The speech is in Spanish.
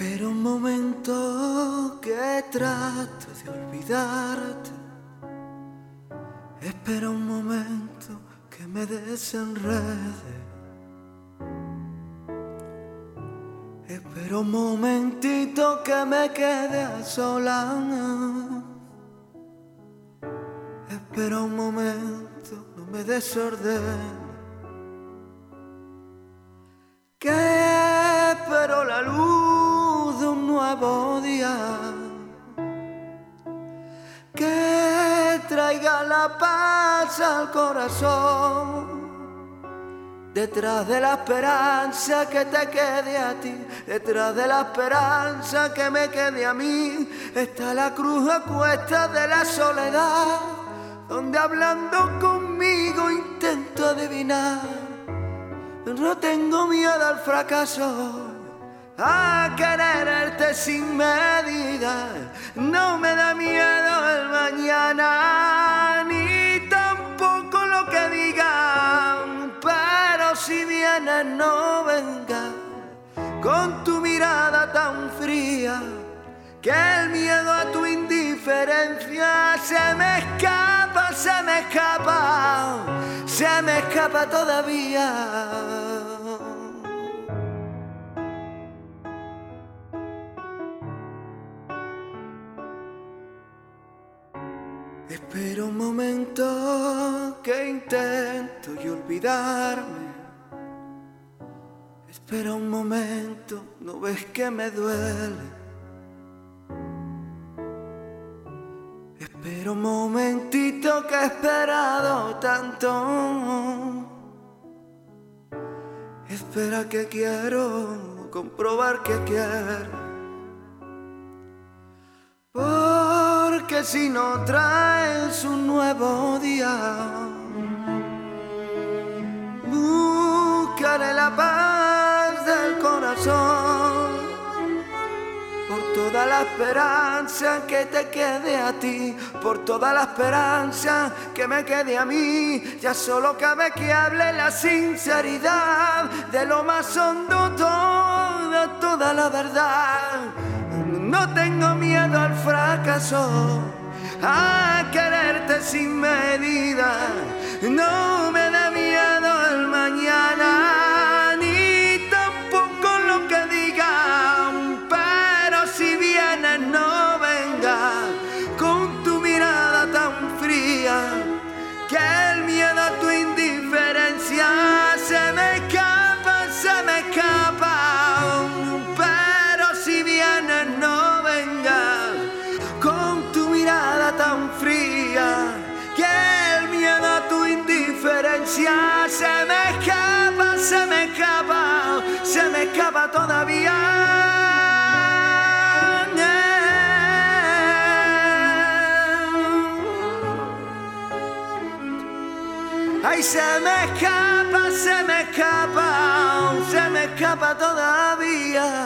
Espera un momento que trato de olvidarte. Espera un momento que me desenrede. Espera un momentito que me quede a solas. Espera un momento, no me desordene. Traiga la paz al corazón. Detrás de la esperanza que te quede a ti, detrás de la esperanza que me quede a mí, está la cruz a cuestas de la soledad, donde hablando conmigo intento adivinar. No tengo miedo al fracaso, a quererte sin medida, no me da miedo no venga con tu mirada tan fría, que el miedo a tu indiferencia se me escapa, se me escapa, se me escapa todavía. Espera un momento que intento y olvidarme. Espera un momento, no ves que me duele. Espera un momentito que he esperado tanto. Espera que quiero comprobar que quiero. Porque si no traes un nuevo día, buscaré la paz toda la esperanza que te quede a ti, por toda la esperanza que me quede a mí, ya solo cabe que hable la sinceridad de lo más hondo, toda, toda la verdad. No tengo miedo al fracaso, a quererte sin medida. No me se me escapa, se me escapa, se me escapa todavía. Ay, se me escapa, se me escapa, se me escapa todavía.